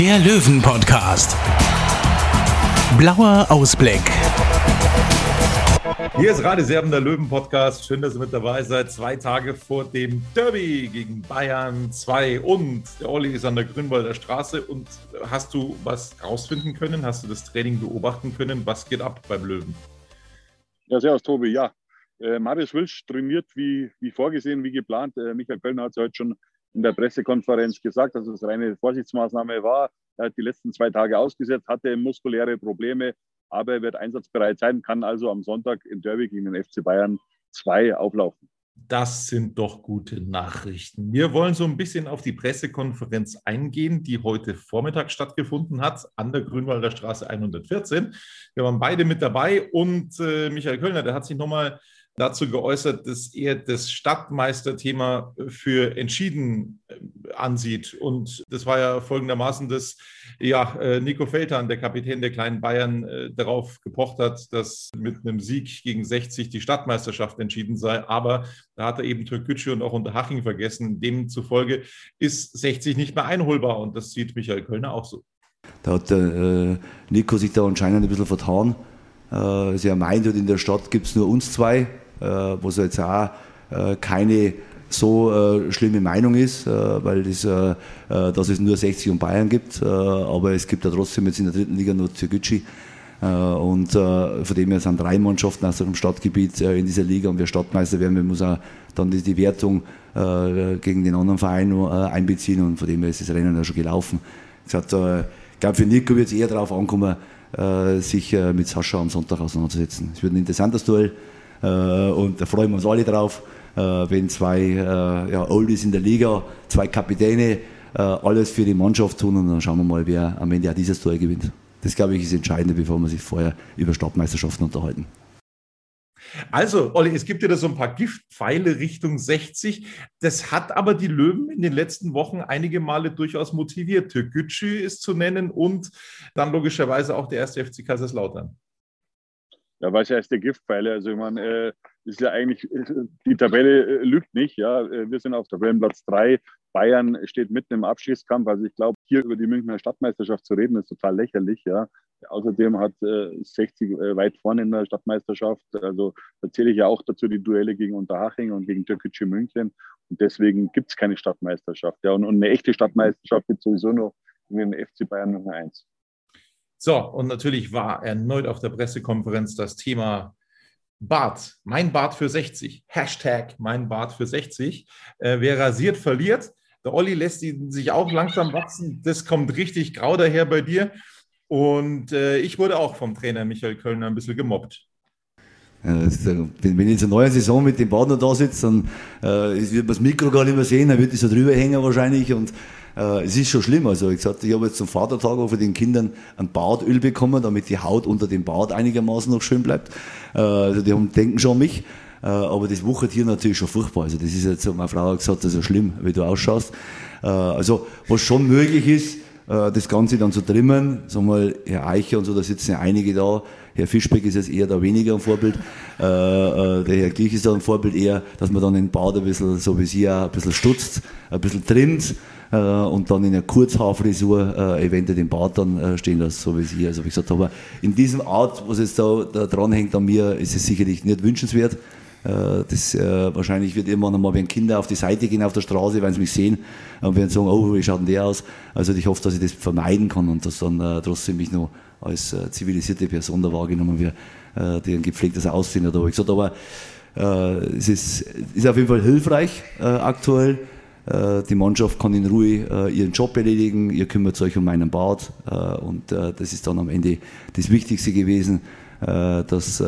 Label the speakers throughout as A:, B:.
A: der Löwen-Podcast. Blauer Ausblick.
B: Hier ist Radeserben, der Löwen-Podcast. Schön, dass ihr mit dabei seid. Zwei Tage vor dem Derby gegen Bayern 2 und der Olli ist an der Grünwalder Straße. Und hast du was rausfinden können? Hast du das Training beobachten können? Was geht ab beim Löwen?
C: Ja, servus Tobi. Ja, äh, Marius Wilsch trainiert wie, wie vorgesehen, wie geplant. Äh, Michael Kölner hat es heute schon in der Pressekonferenz gesagt, dass es reine Vorsichtsmaßnahme war. Er hat die letzten zwei Tage ausgesetzt, hatte muskuläre Probleme, aber er wird einsatzbereit sein, kann also am Sonntag im Derby gegen den FC Bayern 2 auflaufen.
B: Das sind doch gute Nachrichten. Wir wollen so ein bisschen auf die Pressekonferenz eingehen, die heute Vormittag stattgefunden hat, an der Grünwalder Straße 114. Wir waren beide mit dabei und äh, Michael Kölner, der hat sich nochmal dazu geäußert, dass er das Stadtmeisterthema für entschieden äh, ansieht. Und das war ja folgendermaßen, dass ja, äh, Nico Feltan, der Kapitän der kleinen Bayern, äh, darauf gepocht hat, dass mit einem Sieg gegen 60 die Stadtmeisterschaft entschieden sei. Aber da hat er eben Türkgücü und auch Unterhaching vergessen. Demzufolge ist 60 nicht mehr einholbar. Und das sieht Michael Kölner auch so.
D: Da hat äh, Nico sich da anscheinend ein bisschen vertan. Äh, er meint, in der Stadt gibt es nur uns zwei. Äh, wo es jetzt auch äh, keine so äh, schlimme Meinung ist, weil das, dass es nur 60 und Bayern gibt, aber es gibt ja trotzdem jetzt in der dritten Liga nur Türkgücü. Und von dem her sind drei Mannschaften aus dem Stadtgebiet in dieser Liga und wer Stadtmeister werden, wir muss auch dann die, die Wertung gegen den anderen Verein einbeziehen und von dem her ist das Rennen ja schon gelaufen. Ich glaube, für Nico wird es eher darauf ankommen, sich mit Sascha am Sonntag auseinanderzusetzen. Es wird ein interessantes Duell. Äh, und da freuen wir uns alle drauf, äh, wenn zwei äh, ja, Oldies in der Liga, zwei Kapitäne alles für die Mannschaft tun und dann schauen wir mal, wer am Ende auch dieses Tor gewinnt. Das, glaube ich, ist entscheidend, bevor wir sich vorher über Stadtmeisterschaften unterhalten.
B: Also, Olli, es gibt ja da so ein paar Giftpfeile Richtung 60. Das hat aber die Löwen in den letzten Wochen einige Male durchaus motiviert. Türkgücü ist zu nennen und dann logischerweise auch der erste FC Kaiserslautern.
C: Ja, was heißt der Giftpfeile? Also ich meine, äh, ist ja eigentlich, die Tabelle äh, lügt nicht. Ja, äh, wir sind auf Tabellenplatz 3. Bayern steht mitten im Abschießkampf. Also ich glaube, hier über die Münchner Stadtmeisterschaft zu reden, ist total lächerlich. Ja. Außerdem hat äh, 60 äh, weit vorne in der Stadtmeisterschaft. Also da zähle ich ja auch dazu die Duelle gegen Unterhaching und gegen Türkgücü München. Und deswegen gibt es keine Stadtmeisterschaft. Ja. Und, und eine echte Stadtmeisterschaft gibt es sowieso noch in den FC Bayern Nummer 1.
B: So, und natürlich war erneut auf der Pressekonferenz das Thema Bart, mein Bart für 60, Hashtag mein Bart für 60. Äh, wer rasiert, verliert. Der Olli lässt ihn sich auch langsam wachsen. Das kommt richtig grau daher bei dir. Und äh, ich wurde auch vom Trainer Michael Kölner ein bisschen gemobbt.
D: Wenn ich jetzt eine neue Saison mit dem Partner da sitze, dann äh, wird man das Mikro gar nicht mehr sehen, dann wird es so drüber hängen wahrscheinlich. Und äh, es ist schon schlimm. Also ich gesagt, ich habe jetzt zum Vatertag auch für den Kindern ein Bartöl bekommen, damit die Haut unter dem Bart einigermaßen noch schön bleibt. Äh, also die haben, denken schon an mich. Äh, aber das wuchert hier natürlich schon furchtbar. Also das ist jetzt, meine Frau hat gesagt, das ist schlimm, wie du ausschaust. Äh, also was schon möglich ist, das Ganze dann zu trimmen. Sag mal, Herr Eicher und so, da sitzen ja einige da. Herr Fischbeck ist jetzt eher da weniger ein Vorbild. Äh, äh, der Herr Glich ist da ein Vorbild eher, dass man dann den Bart ein bisschen, so wie Sie auch, ein bisschen stutzt, ein bisschen trimmt äh, und dann in einer Kurzhaarfrisur äh, eventuell den Bart dann äh, stehen lässt, so wie Sie. Also wie gesagt, aber in diesem Art, was jetzt da, da dran hängt an mir, ist es sicherlich nicht wünschenswert. Äh, das, äh, wahrscheinlich wird irgendwann einmal, wenn Kinder auf die Seite gehen auf der Straße, wenn sie mich sehen und werden sagen, oh, wie schaut denn der aus? Also ich hoffe, dass ich das vermeiden kann und dass dann äh, trotzdem mich noch als zivilisierte Person da wahrgenommen wird, die ein gepflegtes Aussehen hat. Aber ich gesagt, aber es ist, ist auf jeden Fall hilfreich aktuell. Die Mannschaft kann in Ruhe ihren Job erledigen, ihr kümmert euch um meinen Bart und das ist dann am Ende das Wichtigste gewesen, dass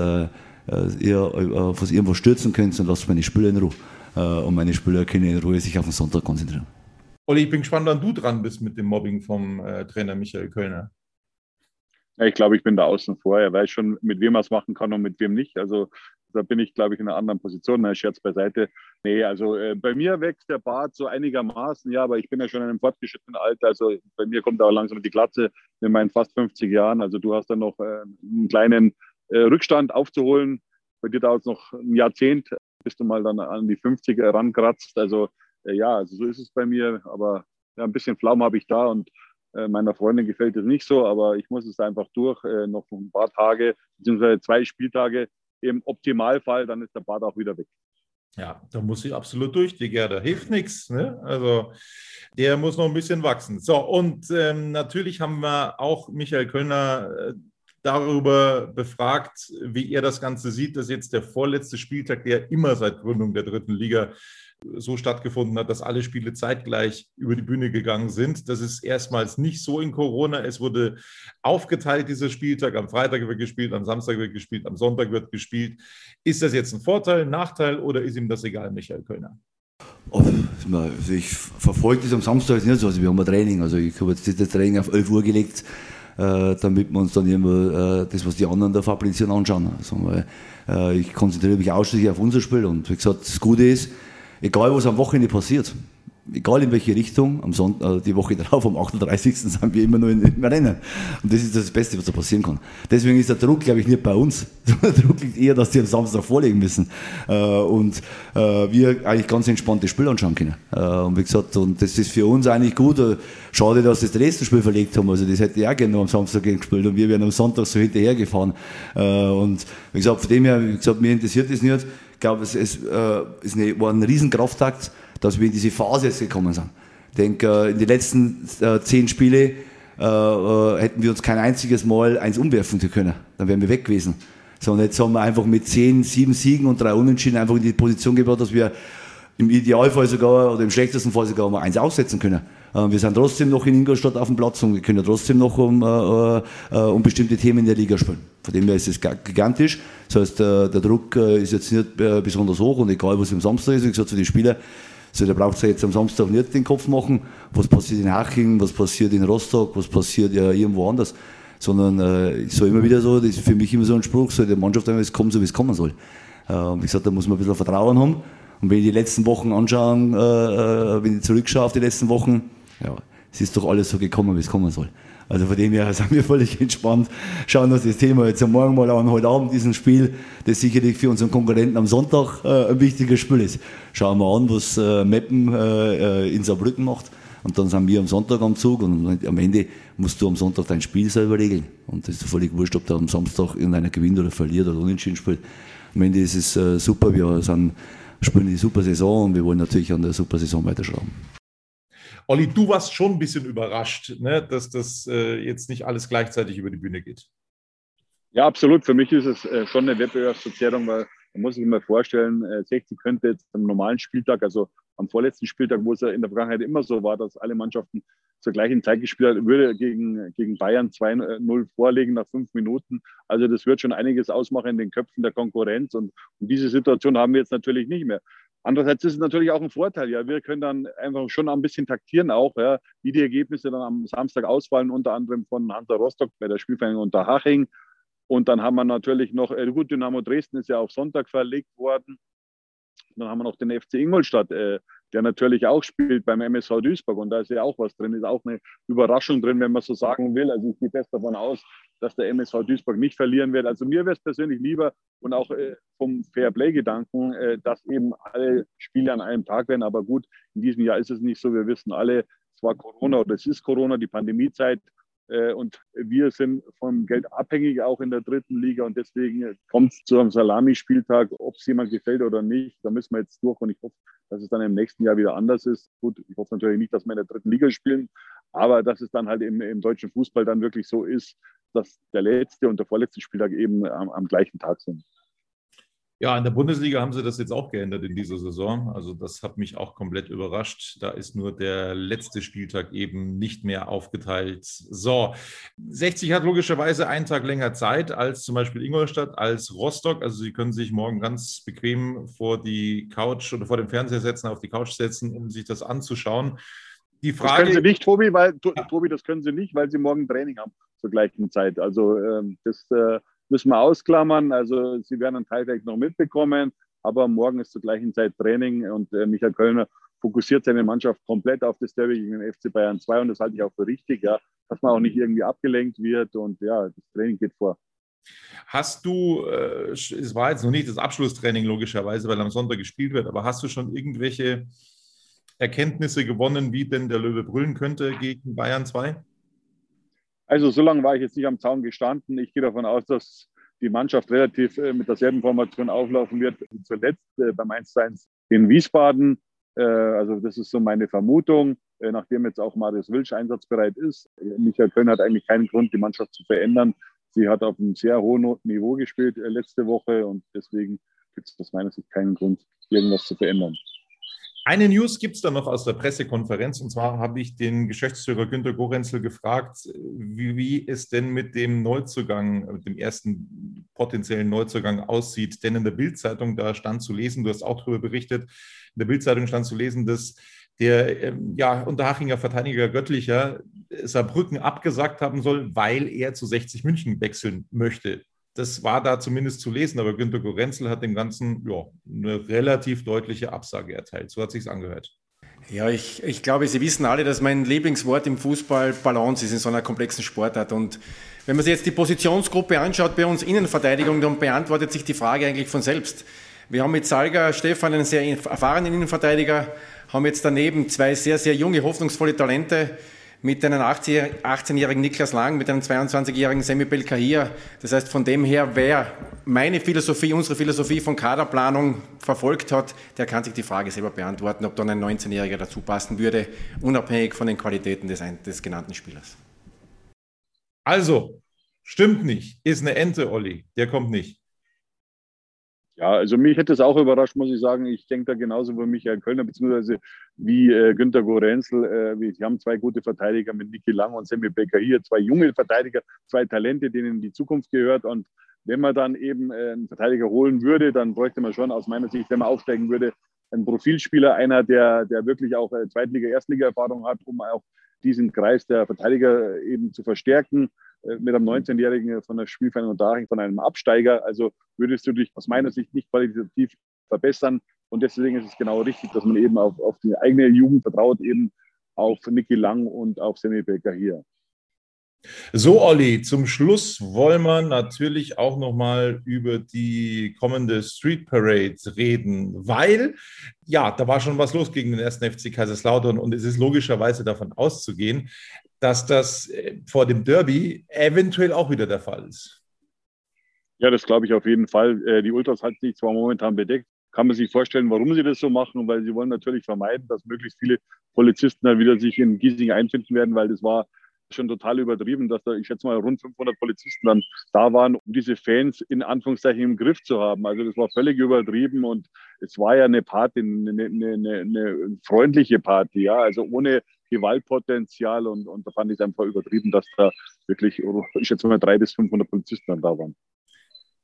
D: ihr auf was irgendwo stürzen könnt und lasst meine Spieler in Ruhe. Und meine Spieler können in Ruhe sich auf den Sonntag konzentrieren.
B: Olli, ich bin gespannt, wann du dran bist mit dem Mobbing vom äh, Trainer Michael Kölner.
C: Ja, ich glaube, ich bin da außen vor. Er weiß schon, mit wem er es machen kann und mit wem nicht. Also da bin ich, glaube ich, in einer anderen Position. Na, Scherz beiseite. Nee, also äh, bei mir wächst der Bart so einigermaßen, ja, aber ich bin ja schon in einem fortgeschrittenen Alter. Also bei mir kommt auch langsam die Glatze in meinen fast 50 Jahren. Also du hast dann noch äh, einen kleinen äh, Rückstand aufzuholen. Bei dir dauert es noch ein Jahrzehnt, bis du mal dann an die 50 rankratzt. Also äh, ja, also so ist es bei mir. Aber ja, ein bisschen Pflaume habe ich da und äh, meiner Freundin gefällt es nicht so, aber ich muss es einfach durch, äh, noch ein paar Tage, beziehungsweise zwei Spieltage im Optimalfall, dann ist der Bart auch wieder weg.
B: Ja, da muss ich absolut durch, die Gerda. Hilft nichts. Ne? Also der muss noch ein bisschen wachsen. So, und ähm, natürlich haben wir auch Michael Kölner äh, darüber befragt, wie er das Ganze sieht, dass jetzt der vorletzte Spieltag, der immer seit Gründung der dritten Liga so stattgefunden hat, dass alle Spiele zeitgleich über die Bühne gegangen sind. Das ist erstmals nicht so in Corona. Es wurde aufgeteilt, dieser Spieltag. Am Freitag wird gespielt, am Samstag wird gespielt, am Sonntag wird gespielt. Ist das jetzt ein Vorteil, ein Nachteil oder ist ihm das egal, Michael Kölner?
D: Oh, also ich verfolge das am Samstag nicht so. Also wir haben ein Training. Also ich habe jetzt das Training auf 11 Uhr gelegt, damit wir uns dann immer äh, das, was die anderen da fabrizieren, anschauen. Also, weil, äh, ich konzentriere mich ausschließlich auf unser Spiel. Und wie gesagt, das Gute ist, egal was am Wochenende passiert, egal in welche Richtung, am Sonntag, äh, die Woche darauf, am 38. sind wir immer nur im Rennen. Und das ist das Beste, was da passieren kann. Deswegen ist der Druck, glaube ich, nicht bei uns. Der Druck liegt eher, dass die am Samstag vorlegen müssen. Äh, und äh, wir eigentlich ganz entspanntes Spiel anschauen können. Und wie gesagt, und das ist für uns eigentlich gut. Schade, dass sie das letzte Spiel verlegt haben. Also das hätte ich auch gerne noch am Samstag gespielt und wir werden am Sonntag so hinterhergefahren. Und wie gesagt, von dem her, wie gesagt, mir interessiert das nicht. Ich glaube, es, es äh, ist eine, war ein Riesenkraftakt, dass wir in diese Phase jetzt gekommen sind. Ich denke, in den letzten äh, zehn Spiele äh, äh, hätten wir uns kein einziges Mal eins umwerfen können. Dann wären wir weg gewesen. Sondern jetzt haben wir einfach mit zehn, sieben Siegen und drei Unentschieden einfach in die Position gebracht, dass wir im Idealfall sogar oder im schlechtesten Fall sogar mal eins aussetzen können. Äh, wir sind trotzdem noch in Ingolstadt auf dem Platz und wir können trotzdem noch um, um bestimmte Themen in der Liga spielen. Von dem her ist es gigantisch. Das heißt, der, Druck ist jetzt nicht besonders hoch und egal, was am Samstag ist, wie gesagt, für die Spieler, so, da braucht es jetzt am Samstag nicht den Kopf machen, was passiert in Haching, was passiert in Rostock, was passiert ja irgendwo anders. Sondern äh, ich sage immer wieder so, das ist für mich immer so ein Spruch, so der Mannschaft es kommt so, wie es kommen soll. Äh, wie gesagt, da muss man ein bisschen Vertrauen haben. Und wenn ich die letzten Wochen anschaue, äh, wenn ich zurückschaue auf die letzten Wochen, ja, es ist doch alles so gekommen, wie es kommen soll. Also von dem her sind wir völlig entspannt, schauen uns das Thema jetzt Morgen mal an, heute Abend diesen Spiel, das sicherlich für unseren Konkurrenten am Sonntag äh, ein wichtiges Spiel ist. Schauen wir an, was äh, Meppen äh, in Saarbrücken macht. Und dann sind wir am Sonntag am Zug und am Ende musst du am Sonntag dein Spiel selber regeln. Und das ist völlig wurscht, ob der am Samstag irgendeiner gewinnt oder verliert oder unentschieden spielt. Am Ende ist es äh, super, wir sind, spielen die super Saison und wir wollen natürlich an der super Saison weiterschrauben.
B: Olli, du warst schon ein bisschen überrascht, ne, dass das äh, jetzt nicht alles gleichzeitig über die Bühne geht.
C: Ja, absolut. Für mich ist es äh, schon eine Wettbewerbsverzerrung, weil man muss sich immer vorstellen, äh, 60 könnte jetzt am normalen Spieltag, also am vorletzten Spieltag, wo es ja in der Vergangenheit immer so war, dass alle Mannschaften zur gleichen Zeit gespielt haben, würde gegen, gegen Bayern 2-0 vorlegen nach fünf Minuten. Also das wird schon einiges ausmachen in den Köpfen der Konkurrenz. Und, und diese Situation haben wir jetzt natürlich nicht mehr. Andererseits ist es natürlich auch ein Vorteil. Ja, wir können dann einfach schon ein bisschen taktieren auch, ja, wie die Ergebnisse dann am Samstag ausfallen, unter anderem von Hansa Rostock bei der Spielvereinigung Unterhaching. Und dann haben wir natürlich noch, äh, gut, Dynamo Dresden ist ja auf Sonntag verlegt worden. Dann haben wir noch den FC Ingolstadt, äh, der natürlich auch spielt beim MSV Duisburg. Und da ist ja auch was drin, ist auch eine Überraschung drin, wenn man so sagen will. Also ich gehe fest davon aus, dass der MSV Duisburg nicht verlieren wird. Also mir wäre es persönlich lieber und auch äh, vom Fairplay-Gedanken, äh, dass eben alle Spiele an einem Tag werden. Aber gut, in diesem Jahr ist es nicht so. Wir wissen alle, es war Corona oder es ist Corona, die Pandemiezeit. Äh, und wir sind vom Geld abhängig, auch in der dritten Liga. Und deswegen kommt es zu einem Salamispieltag, ob es jemand gefällt oder nicht. Da müssen wir jetzt durch. Und ich hoffe, dass es dann im nächsten Jahr wieder anders ist. Gut, ich hoffe natürlich nicht, dass wir in der dritten Liga spielen, aber dass es dann halt im, im deutschen Fußball dann wirklich so ist, dass der letzte und der vorletzte Spieltag eben am, am gleichen Tag sind.
B: Ja, in der Bundesliga haben sie das jetzt auch geändert in dieser Saison. Also das hat mich auch komplett überrascht. Da ist nur der letzte Spieltag eben nicht mehr aufgeteilt. So, 60 hat logischerweise einen Tag länger Zeit als zum Beispiel Ingolstadt, als Rostock. Also sie können sich morgen ganz bequem vor die Couch oder vor dem Fernseher setzen, auf die Couch setzen, um sich das anzuschauen. Die
C: Das
B: Frage,
C: können sie nicht, Tobi, weil To- Tobi, das können sie nicht, weil sie morgen Training haben zur gleichen Zeit. Also ähm, das äh, müssen wir ausklammern. Also sie werden einen Teil vielleicht noch mitbekommen, aber morgen ist zur gleichen Zeit Training und äh, Michael Kölner fokussiert seine Mannschaft komplett auf das Derby gegen den FC Bayern 2 und das halte ich auch für richtig, ja, dass man auch nicht irgendwie abgelenkt wird und ja, das Training geht vor.
B: Hast du, äh, es war jetzt noch nicht das Abschlusstraining logischerweise, weil am Sonntag gespielt wird, aber hast du schon irgendwelche Erkenntnisse gewonnen, wie denn der Löwe brüllen könnte gegen Bayern 2?
C: Also so lange war ich jetzt nicht am Zaun gestanden. Ich gehe davon aus, dass die Mannschaft relativ äh, mit derselben Formation auflaufen wird wie zuletzt äh, beim 1-1 in Wiesbaden. Äh, also das ist so meine Vermutung, nachdem jetzt auch Marius Wilsch einsatzbereit ist. Michael Köln hat eigentlich keinen Grund, die Mannschaft zu verändern. Sie hat auf einem sehr hohen Niveau gespielt letzte Woche und deswegen gibt es aus meiner Sicht keinen Grund, irgendwas zu verändern.
B: Eine News gibt es da noch aus der Pressekonferenz und zwar habe ich den Geschäftsführer Günter Gorenzel gefragt, wie, wie es denn mit dem Neuzugang, mit dem ersten potenziellen Neuzugang aussieht. Denn in der Bildzeitung, da stand zu lesen, du hast auch darüber berichtet, in der Bildzeitung stand zu lesen, dass der ähm, ja, Unterhachinger Verteidiger Göttlicher Saarbrücken abgesagt haben soll, weil er zu 60 München wechseln möchte. Das war da zumindest zu lesen, aber Günter Gorenzel hat dem Ganzen ja, eine relativ deutliche Absage erteilt. So hat sich's angehört.
E: Ja, ich, ich glaube, Sie wissen alle, dass mein Lieblingswort im Fußball Balance ist in so einer komplexen Sportart. Und wenn man sich jetzt die Positionsgruppe anschaut bei uns Innenverteidigung, dann beantwortet sich die Frage eigentlich von selbst. Wir haben mit Salga Stefan einen sehr erfahrenen Innenverteidiger, haben jetzt daneben zwei sehr, sehr junge, hoffnungsvolle Talente mit einem 18-jährigen Niklas Lang, mit einem 22-jährigen Semi Belkahir. Das heißt, von dem her, wer meine Philosophie, unsere Philosophie von Kaderplanung verfolgt hat, der kann sich die Frage selber beantworten, ob dann ein 19-Jähriger dazu passen würde, unabhängig von den Qualitäten des, des genannten Spielers.
B: Also, stimmt nicht. Ist eine Ente, Olli. Der kommt nicht.
C: Ja, also mich hätte es auch überrascht, muss ich sagen. Ich denke da genauso über Michael Kölner, beziehungsweise wie äh, Günter Gorenzel. Äh, wir haben zwei gute Verteidiger mit Niki Lang und Sammy Becker hier, zwei junge Verteidiger, zwei Talente, denen die Zukunft gehört. Und wenn man dann eben äh, einen Verteidiger holen würde, dann bräuchte man schon aus meiner Sicht, wenn man aufsteigen würde, einen Profilspieler, einer, der, der wirklich auch äh, Zweitliga-, Erstliga-Erfahrung hat, um auch diesen Kreis der Verteidiger eben zu verstärken äh, mit einem 19-Jährigen von der Spielvereinigung Unterhaching, von einem Absteiger. Also würdest du dich aus meiner Sicht nicht qualitativ verbessern. Und deswegen ist es genau richtig, dass man eben auf, auf die eigene Jugend vertraut, eben auf Niki Lang und auf Semi Becker hier.
B: So, Olli, zum Schluss wollen wir natürlich auch nochmal über die kommende Street Parade reden, weil, ja, da war schon was los gegen den ersten FC Kaiserslautern und es ist logischerweise davon auszugehen, dass das äh, vor dem Derby eventuell auch wieder der Fall ist.
C: Ja, das glaube ich auf jeden Fall. Äh, Die Ultras hat sich zwar momentan bedeckt, kann man sich vorstellen, warum sie das so machen, weil sie wollen natürlich vermeiden, dass möglichst viele Polizisten dann wieder sich in Giesing einfinden werden, weil das war schon total übertrieben, dass da, ich schätze mal, rund 500 Polizisten dann da waren, um diese Fans in Anführungszeichen im Griff zu haben. Also das war völlig übertrieben und es war ja eine Party, eine, eine, eine, eine freundliche Party, ja, also ohne Gewaltpotenzial und, und da fand ich es einfach übertrieben, dass da wirklich, ich schätze mal, 300 bis 500 Polizisten dann da waren.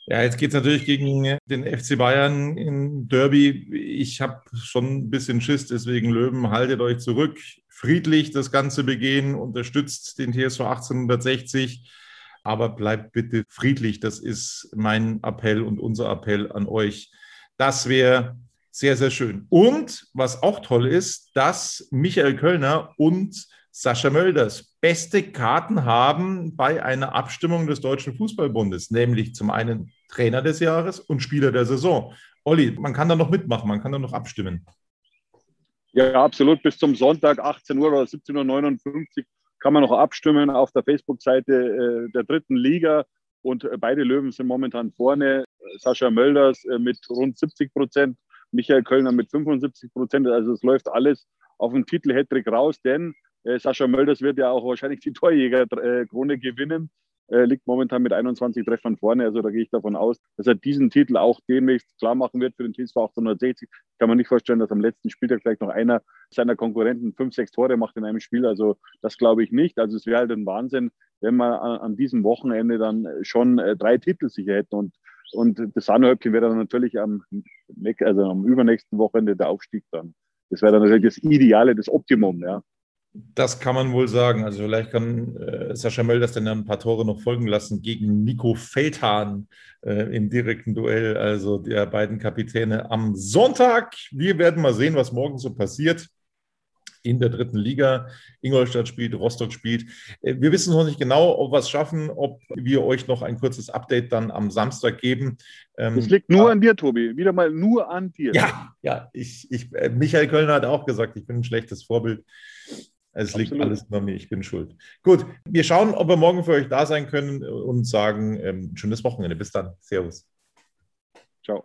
B: Ja, jetzt geht es natürlich gegen den FC Bayern in Derby. Ich habe schon ein bisschen Schiss, deswegen Löwen, haltet euch zurück. Friedlich das Ganze begehen, unterstützt den TSV 1860, aber bleibt bitte friedlich. Das ist mein Appell und unser Appell an euch. Das wäre sehr, sehr schön. Und was auch toll ist, dass Michael Kölner und Sascha Mölders beste Karten haben bei einer Abstimmung des Deutschen Fußballbundes, nämlich zum einen Trainer des Jahres und Spieler der Saison. Olli, man kann da noch mitmachen, man kann da noch abstimmen.
C: Ja, absolut. Bis zum Sonntag 18 Uhr oder 17.59 Uhr kann man noch abstimmen auf der Facebook-Seite äh, der dritten Liga. Und äh, beide Löwen sind momentan vorne. Sascha Mölders äh, mit rund 70 Prozent, Michael Kölner mit 75 Prozent. Also es läuft alles auf den Titel Hattrick raus, denn Sascha Mölders wird ja auch wahrscheinlich die Torjägerkrone gewinnen. Äh, liegt momentan mit 21 Treffern vorne. Also da gehe ich davon aus, dass er diesen Titel auch demnächst klar machen wird für den TSV 860. Ich kann mir nicht vorstellen, dass am letzten Spieltag vielleicht noch einer seiner Konkurrenten fünf, sechs Tore macht in einem Spiel. Also das glaube ich nicht. Also es wäre halt ein Wahnsinn, wenn wir an, an diesem Wochenende dann schon äh, drei Titel sicher hätten. Und, und das Sahnehäubchen wäre dann natürlich am, also am übernächsten Wochenende der Aufstieg dann. Das wäre dann natürlich das Ideale, das Optimum, ja.
B: Das kann man wohl sagen. Also vielleicht kann äh, Sascha Mölders dann ein paar Tore noch folgen lassen gegen Nico Feldhahn äh, im direkten Duell, also der beiden Kapitäne am Sonntag. Wir werden mal sehen, was morgen so passiert in der dritten Liga. Ingolstadt spielt, Rostock spielt. Äh, wir wissen noch nicht genau, ob wir es schaffen, ob wir euch noch ein kurzes Update dann am Samstag geben.
F: Ähm, das liegt nur an dir, Tobi. Wieder mal nur an dir.
B: Ja, ja. Ich, ich, äh, Michael Kölner hat auch gesagt, ich bin ein schlechtes Vorbild. Es liegt Absolut. alles nur mir, ich bin schuld. Gut, wir schauen, ob wir morgen für euch da sein können und sagen, ähm, schönes Wochenende. Bis dann. Servus.
F: Ciao.